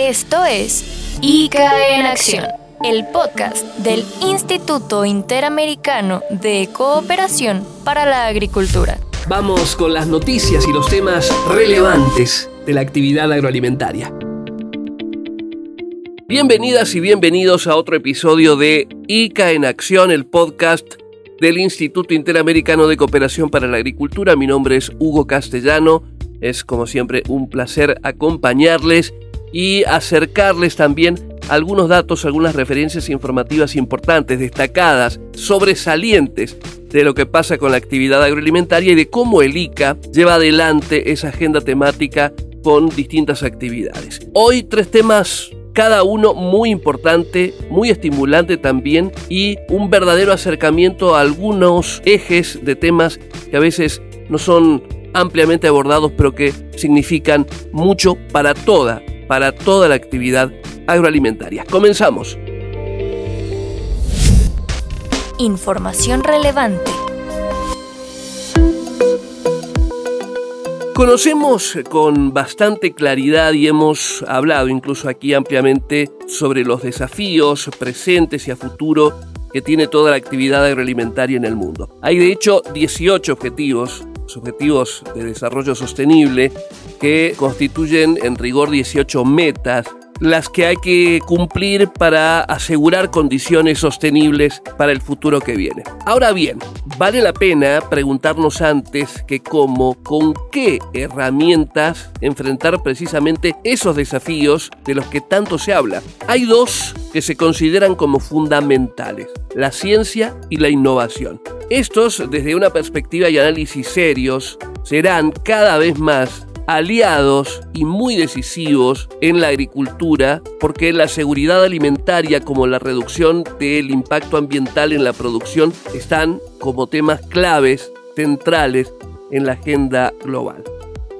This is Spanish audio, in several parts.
Esto es ICA en Acción, el podcast del Instituto Interamericano de Cooperación para la Agricultura. Vamos con las noticias y los temas relevantes de la actividad agroalimentaria. Bienvenidas y bienvenidos a otro episodio de ICA en Acción, el podcast del Instituto Interamericano de Cooperación para la Agricultura. Mi nombre es Hugo Castellano. Es como siempre un placer acompañarles y acercarles también algunos datos, algunas referencias informativas importantes, destacadas, sobresalientes de lo que pasa con la actividad agroalimentaria y de cómo el ICA lleva adelante esa agenda temática con distintas actividades. Hoy tres temas cada uno muy importante, muy estimulante también y un verdadero acercamiento a algunos ejes de temas que a veces no son ampliamente abordados pero que significan mucho para toda, para toda la actividad agroalimentaria. Comenzamos. Información relevante. Conocemos con bastante claridad y hemos hablado incluso aquí ampliamente sobre los desafíos presentes y a futuro que tiene toda la actividad agroalimentaria en el mundo. Hay de hecho 18 objetivos, objetivos de desarrollo sostenible, que constituyen en rigor 18 metas las que hay que cumplir para asegurar condiciones sostenibles para el futuro que viene. Ahora bien, vale la pena preguntarnos antes que cómo, con qué herramientas enfrentar precisamente esos desafíos de los que tanto se habla. Hay dos que se consideran como fundamentales, la ciencia y la innovación. Estos, desde una perspectiva y análisis serios, serán cada vez más aliados y muy decisivos en la agricultura porque la seguridad alimentaria como la reducción del impacto ambiental en la producción están como temas claves, centrales en la agenda global.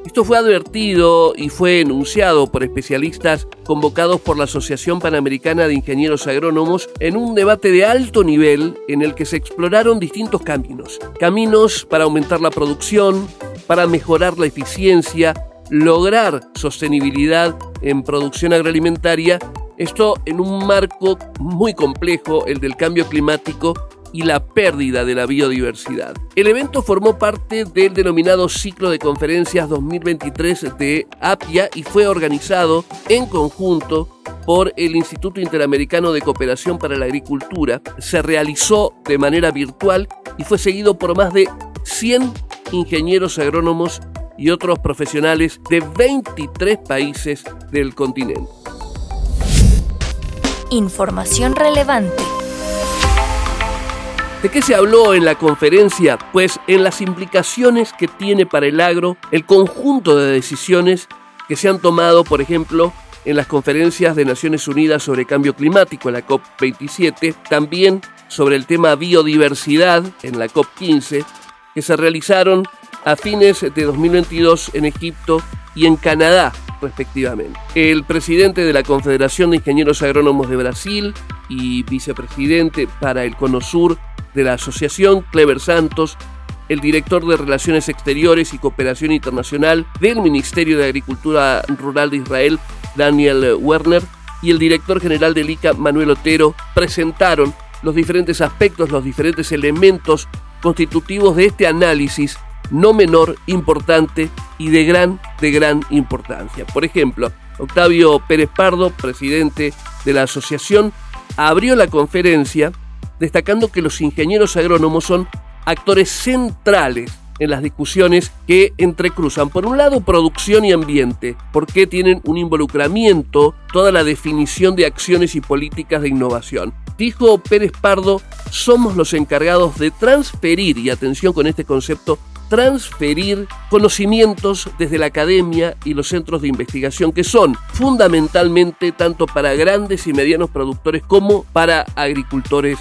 Esto fue advertido y fue enunciado por especialistas convocados por la Asociación Panamericana de Ingenieros Agrónomos en un debate de alto nivel en el que se exploraron distintos caminos. Caminos para aumentar la producción, para mejorar la eficiencia, lograr sostenibilidad en producción agroalimentaria, esto en un marco muy complejo, el del cambio climático y la pérdida de la biodiversidad. El evento formó parte del denominado ciclo de conferencias 2023 de APIA y fue organizado en conjunto por el Instituto Interamericano de Cooperación para la Agricultura. Se realizó de manera virtual y fue seguido por más de 100 ingenieros agrónomos y otros profesionales de 23 países del continente. Información relevante. ¿De qué se habló en la conferencia? Pues en las implicaciones que tiene para el agro el conjunto de decisiones que se han tomado, por ejemplo, en las conferencias de Naciones Unidas sobre cambio climático, en la COP27, también sobre el tema biodiversidad, en la COP15, que se realizaron a fines de 2022 en Egipto y en Canadá, respectivamente. El presidente de la Confederación de Ingenieros Agrónomos de Brasil y vicepresidente para el Cono Sur de la asociación, Clever Santos, el director de Relaciones Exteriores y Cooperación Internacional del Ministerio de Agricultura Rural de Israel, Daniel Werner, y el director general del ICA, Manuel Otero, presentaron los diferentes aspectos, los diferentes elementos constitutivos de este análisis no menor, importante y de gran, de gran importancia. Por ejemplo, Octavio Pérez Pardo, presidente de la asociación, abrió la conferencia destacando que los ingenieros agrónomos son actores centrales en las discusiones que entrecruzan, por un lado, producción y ambiente, porque tienen un involucramiento, toda la definición de acciones y políticas de innovación. Dijo Pérez Pardo, somos los encargados de transferir, y atención con este concepto, transferir conocimientos desde la academia y los centros de investigación que son fundamentalmente tanto para grandes y medianos productores como para agricultores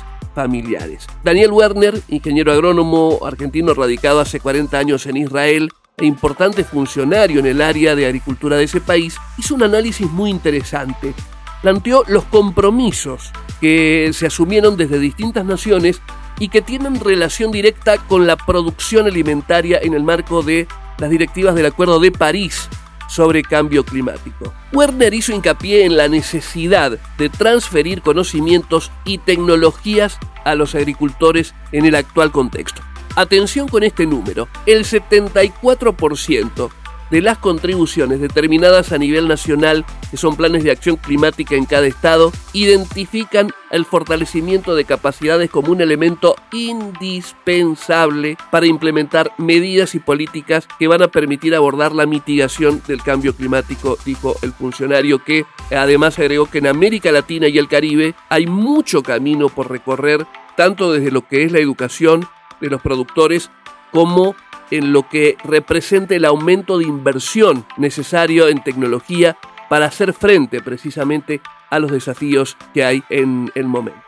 Daniel Werner, ingeniero agrónomo argentino radicado hace 40 años en Israel, e importante funcionario en el área de agricultura de ese país, hizo un análisis muy interesante. Planteó los compromisos que se asumieron desde distintas naciones y que tienen relación directa con la producción alimentaria en el marco de las directivas del Acuerdo de París sobre cambio climático. Werner hizo hincapié en la necesidad de transferir conocimientos y tecnologías a los agricultores en el actual contexto. Atención con este número, el 74% de las contribuciones determinadas a nivel nacional, que son planes de acción climática en cada estado, identifican el fortalecimiento de capacidades como un elemento indispensable para implementar medidas y políticas que van a permitir abordar la mitigación del cambio climático, dijo el funcionario que además agregó que en América Latina y el Caribe hay mucho camino por recorrer, tanto desde lo que es la educación de los productores como en lo que representa el aumento de inversión necesario en tecnología para hacer frente precisamente a los desafíos que hay en el momento.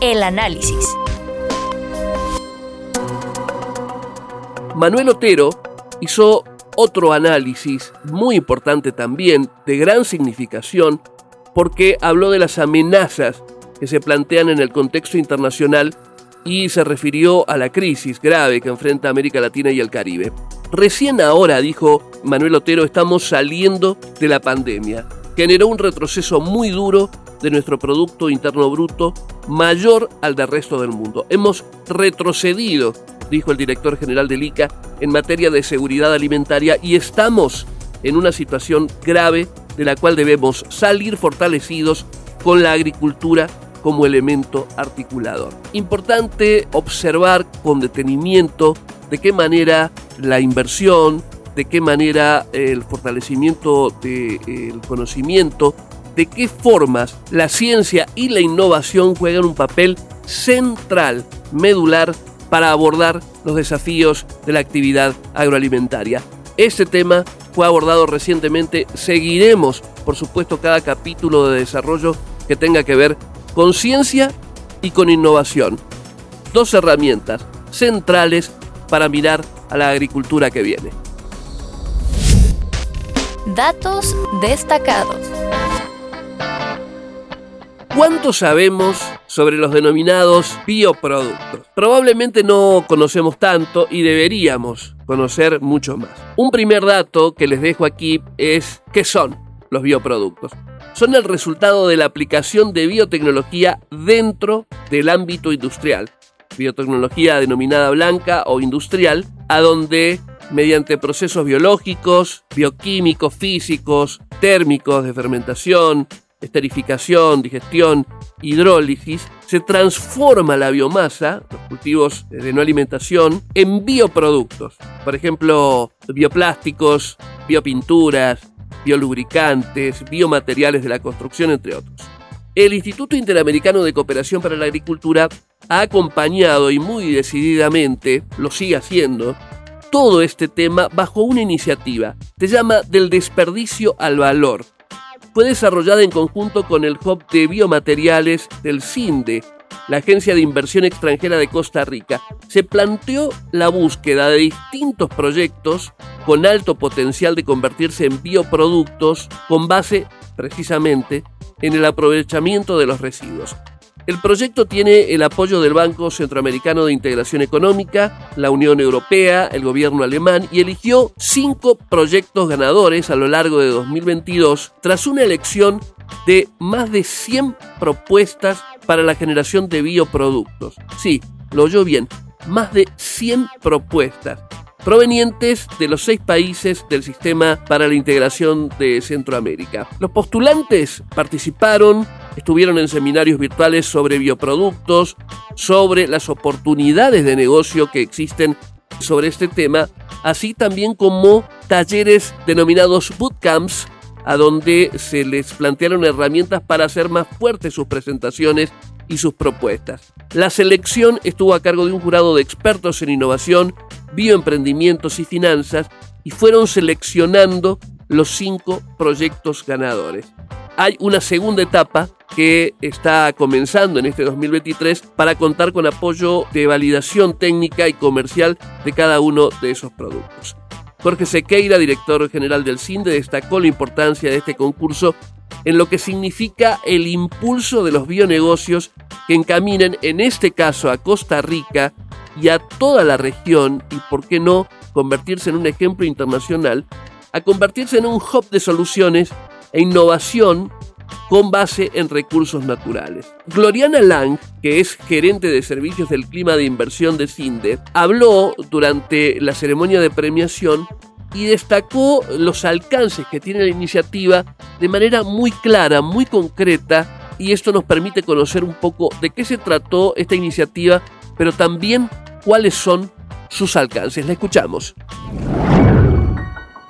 El análisis. Manuel Otero hizo otro análisis muy importante también, de gran significación, porque habló de las amenazas que se plantean en el contexto internacional y se refirió a la crisis grave que enfrenta América Latina y el Caribe. Recién ahora, dijo Manuel Otero, estamos saliendo de la pandemia. Generó un retroceso muy duro de nuestro Producto Interno Bruto, mayor al del resto del mundo. Hemos retrocedido, dijo el director general del ICA, en materia de seguridad alimentaria y estamos en una situación grave de la cual debemos salir fortalecidos con la agricultura como elemento articulador. Importante observar con detenimiento de qué manera la inversión, de qué manera el fortalecimiento del conocimiento, de qué formas la ciencia y la innovación juegan un papel central, medular, para abordar los desafíos de la actividad agroalimentaria. Este tema fue abordado recientemente, seguiremos, por supuesto, cada capítulo de desarrollo que tenga que ver con ciencia y con innovación. Dos herramientas centrales para mirar a la agricultura que viene. Datos destacados. ¿Cuánto sabemos sobre los denominados bioproductos? Probablemente no conocemos tanto y deberíamos conocer mucho más. Un primer dato que les dejo aquí es qué son los bioproductos son el resultado de la aplicación de biotecnología dentro del ámbito industrial. Biotecnología denominada blanca o industrial, a donde mediante procesos biológicos, bioquímicos, físicos, térmicos de fermentación, esterificación, digestión, hidrólisis, se transforma la biomasa, los cultivos de no alimentación, en bioproductos. Por ejemplo, bioplásticos, biopinturas, biolubricantes, biomateriales de la construcción, entre otros. El Instituto Interamericano de Cooperación para la Agricultura ha acompañado y muy decididamente, lo sigue haciendo, todo este tema bajo una iniciativa. Se llama Del desperdicio al valor. Fue desarrollada en conjunto con el Hub de Biomateriales del CINDE, la Agencia de Inversión Extranjera de Costa Rica, se planteó la búsqueda de distintos proyectos con alto potencial de convertirse en bioproductos con base precisamente en el aprovechamiento de los residuos. El proyecto tiene el apoyo del Banco Centroamericano de Integración Económica, la Unión Europea, el gobierno alemán y eligió cinco proyectos ganadores a lo largo de 2022 tras una elección de más de 100 propuestas para la generación de bioproductos. Sí, lo oyó bien, más de 100 propuestas provenientes de los seis países del sistema para la integración de Centroamérica. Los postulantes participaron, estuvieron en seminarios virtuales sobre bioproductos, sobre las oportunidades de negocio que existen sobre este tema, así también como talleres denominados bootcamps a donde se les plantearon herramientas para hacer más fuertes sus presentaciones y sus propuestas. La selección estuvo a cargo de un jurado de expertos en innovación, bioemprendimientos y finanzas y fueron seleccionando los cinco proyectos ganadores. Hay una segunda etapa que está comenzando en este 2023 para contar con apoyo de validación técnica y comercial de cada uno de esos productos. Jorge Sequeira, director general del CINDE, destacó la importancia de este concurso en lo que significa el impulso de los bionegocios que encaminen en este caso a Costa Rica y a toda la región y, por qué no, convertirse en un ejemplo internacional a convertirse en un hub de soluciones e innovación con base en recursos naturales. Gloriana Lang, que es gerente de servicios del clima de inversión de CINDE, habló durante la ceremonia de premiación y destacó los alcances que tiene la iniciativa de manera muy clara, muy concreta, y esto nos permite conocer un poco de qué se trató esta iniciativa, pero también cuáles son sus alcances. La escuchamos.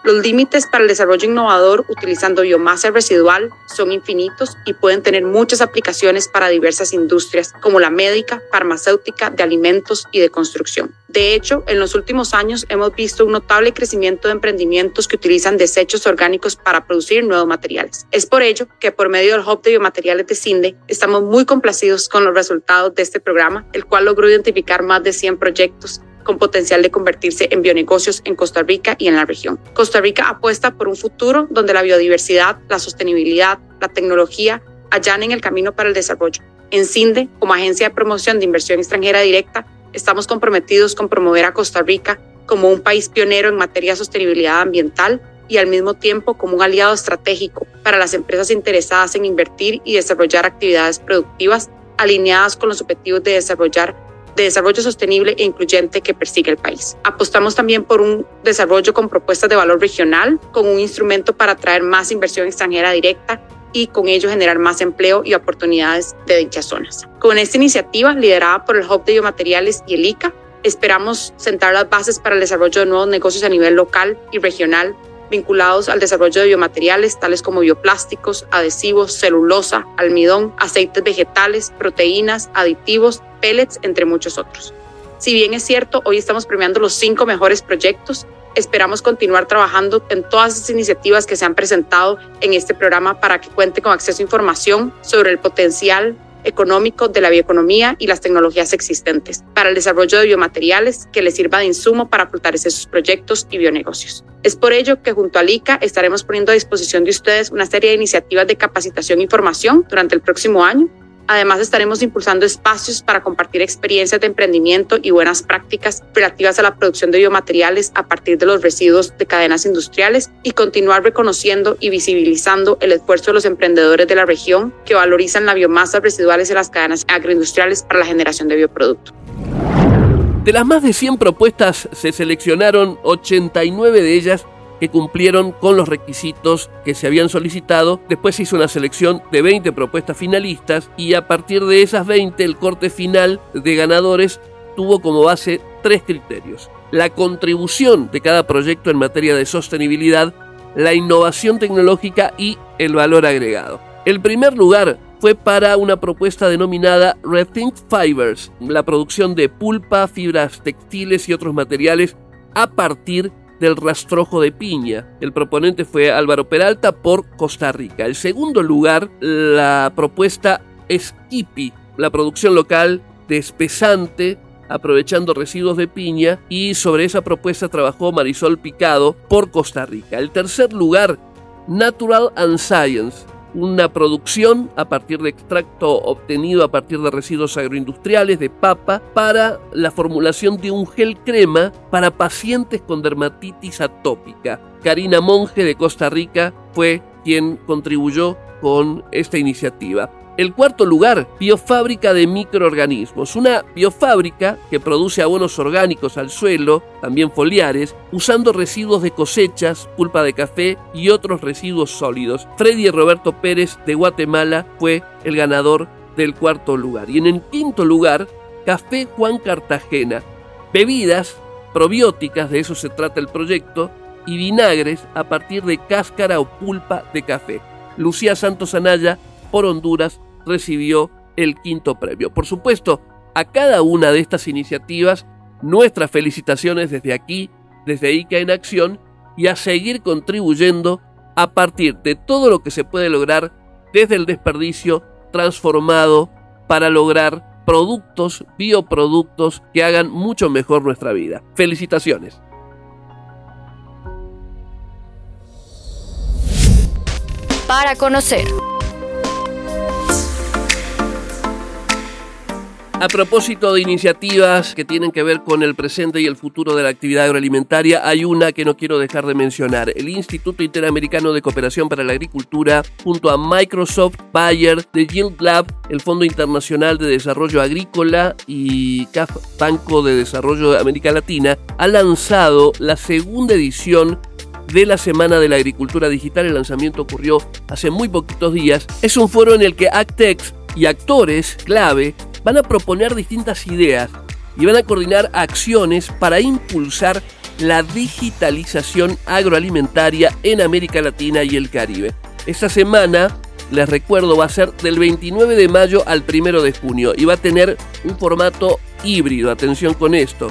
Los límites para el desarrollo innovador utilizando biomasa residual son infinitos y pueden tener muchas aplicaciones para diversas industrias como la médica, farmacéutica, de alimentos y de construcción. De hecho, en los últimos años hemos visto un notable crecimiento de emprendimientos que utilizan desechos orgánicos para producir nuevos materiales. Es por ello que por medio del Hub de Biomateriales de CINDE estamos muy complacidos con los resultados de este programa, el cual logró identificar más de 100 proyectos con potencial de convertirse en bionegocios en Costa Rica y en la región. Costa Rica apuesta por un futuro donde la biodiversidad, la sostenibilidad, la tecnología allanen el camino para el desarrollo. En CINDE, como agencia de promoción de inversión extranjera directa, estamos comprometidos con promover a Costa Rica como un país pionero en materia de sostenibilidad ambiental y al mismo tiempo como un aliado estratégico para las empresas interesadas en invertir y desarrollar actividades productivas alineadas con los objetivos de desarrollar de desarrollo sostenible e incluyente que persigue el país. Apostamos también por un desarrollo con propuestas de valor regional, con un instrumento para atraer más inversión extranjera directa y con ello generar más empleo y oportunidades de dichas zonas. Con esta iniciativa, liderada por el Hub de Biomateriales y el ICA, esperamos sentar las bases para el desarrollo de nuevos negocios a nivel local y regional vinculados al desarrollo de biomateriales tales como bioplásticos, adhesivos, celulosa, almidón, aceites vegetales, proteínas, aditivos, pellets, entre muchos otros. Si bien es cierto, hoy estamos premiando los cinco mejores proyectos, esperamos continuar trabajando en todas las iniciativas que se han presentado en este programa para que cuente con acceso a información sobre el potencial económico de la bioeconomía y las tecnologías existentes para el desarrollo de biomateriales que les sirva de insumo para fortalecer sus proyectos y bionegocios. Es por ello que junto al ICA estaremos poniendo a disposición de ustedes una serie de iniciativas de capacitación y formación durante el próximo año Además, estaremos impulsando espacios para compartir experiencias de emprendimiento y buenas prácticas relativas a la producción de biomateriales a partir de los residuos de cadenas industriales y continuar reconociendo y visibilizando el esfuerzo de los emprendedores de la región que valorizan la biomasa residuales de las cadenas agroindustriales para la generación de bioproductos. De las más de 100 propuestas se seleccionaron 89 de ellas que cumplieron con los requisitos que se habían solicitado. Después se hizo una selección de 20 propuestas finalistas y a partir de esas 20 el corte final de ganadores tuvo como base tres criterios. La contribución de cada proyecto en materia de sostenibilidad, la innovación tecnológica y el valor agregado. El primer lugar fue para una propuesta denominada Rethink Fibers, la producción de pulpa, fibras textiles y otros materiales a partir del rastrojo de piña. El proponente fue Álvaro Peralta por Costa Rica. El segundo lugar, la propuesta es Kipi, la producción local de espesante aprovechando residuos de piña y sobre esa propuesta trabajó Marisol Picado por Costa Rica. El tercer lugar, Natural and Science, una producción a partir de extracto obtenido a partir de residuos agroindustriales de papa para la formulación de un gel crema para pacientes con dermatitis atópica. Karina Monge de Costa Rica fue quien contribuyó con esta iniciativa. El cuarto lugar, biofábrica de microorganismos. Una biofábrica que produce abonos orgánicos al suelo, también foliares, usando residuos de cosechas, pulpa de café y otros residuos sólidos. Freddy Roberto Pérez de Guatemala fue el ganador del cuarto lugar. Y en el quinto lugar, Café Juan Cartagena. Bebidas probióticas, de eso se trata el proyecto, y vinagres a partir de cáscara o pulpa de café. Lucía Santos Anaya por Honduras recibió el quinto premio. Por supuesto, a cada una de estas iniciativas, nuestras felicitaciones desde aquí, desde ICA en Acción, y a seguir contribuyendo a partir de todo lo que se puede lograr desde el desperdicio transformado para lograr productos, bioproductos que hagan mucho mejor nuestra vida. Felicitaciones. Para conocer. A propósito de iniciativas que tienen que ver con el presente y el futuro de la actividad agroalimentaria, hay una que no quiero dejar de mencionar. El Instituto Interamericano de Cooperación para la Agricultura, junto a Microsoft, Bayer, The Yield Lab, el Fondo Internacional de Desarrollo Agrícola y CAF Banco de Desarrollo de América Latina, ha lanzado la segunda edición de la Semana de la Agricultura Digital. El lanzamiento ocurrió hace muy poquitos días. Es un foro en el que Actex y actores clave van a proponer distintas ideas y van a coordinar acciones para impulsar la digitalización agroalimentaria en América Latina y el Caribe. Esta semana, les recuerdo, va a ser del 29 de mayo al 1 de junio y va a tener un formato híbrido, atención con esto.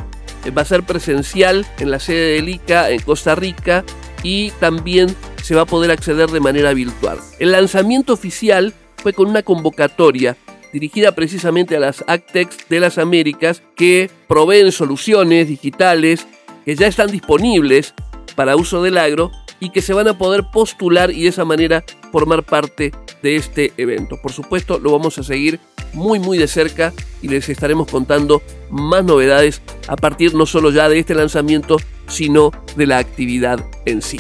Va a ser presencial en la sede del ICA en Costa Rica y también se va a poder acceder de manera virtual. El lanzamiento oficial fue con una convocatoria dirigida precisamente a las Actex de las Américas que proveen soluciones digitales que ya están disponibles para uso del agro y que se van a poder postular y de esa manera formar parte de este evento. Por supuesto, lo vamos a seguir muy muy de cerca y les estaremos contando más novedades a partir no solo ya de este lanzamiento, sino de la actividad en sí.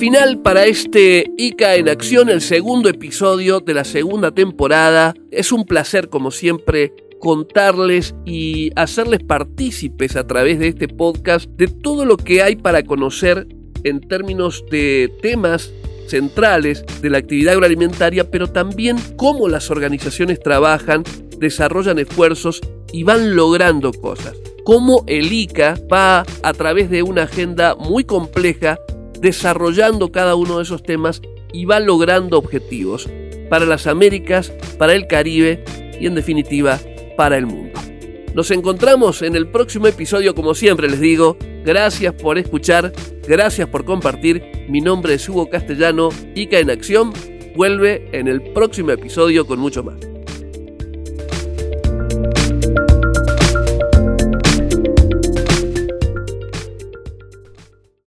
Final para este ICA en acción, el segundo episodio de la segunda temporada. Es un placer, como siempre, contarles y hacerles partícipes a través de este podcast de todo lo que hay para conocer en términos de temas centrales de la actividad agroalimentaria, pero también cómo las organizaciones trabajan, desarrollan esfuerzos y van logrando cosas. Cómo el ICA va a través de una agenda muy compleja desarrollando cada uno de esos temas y va logrando objetivos para las Américas, para el Caribe y en definitiva para el mundo. Nos encontramos en el próximo episodio, como siempre les digo, gracias por escuchar, gracias por compartir, mi nombre es Hugo Castellano, ICA en Acción, vuelve en el próximo episodio con mucho más.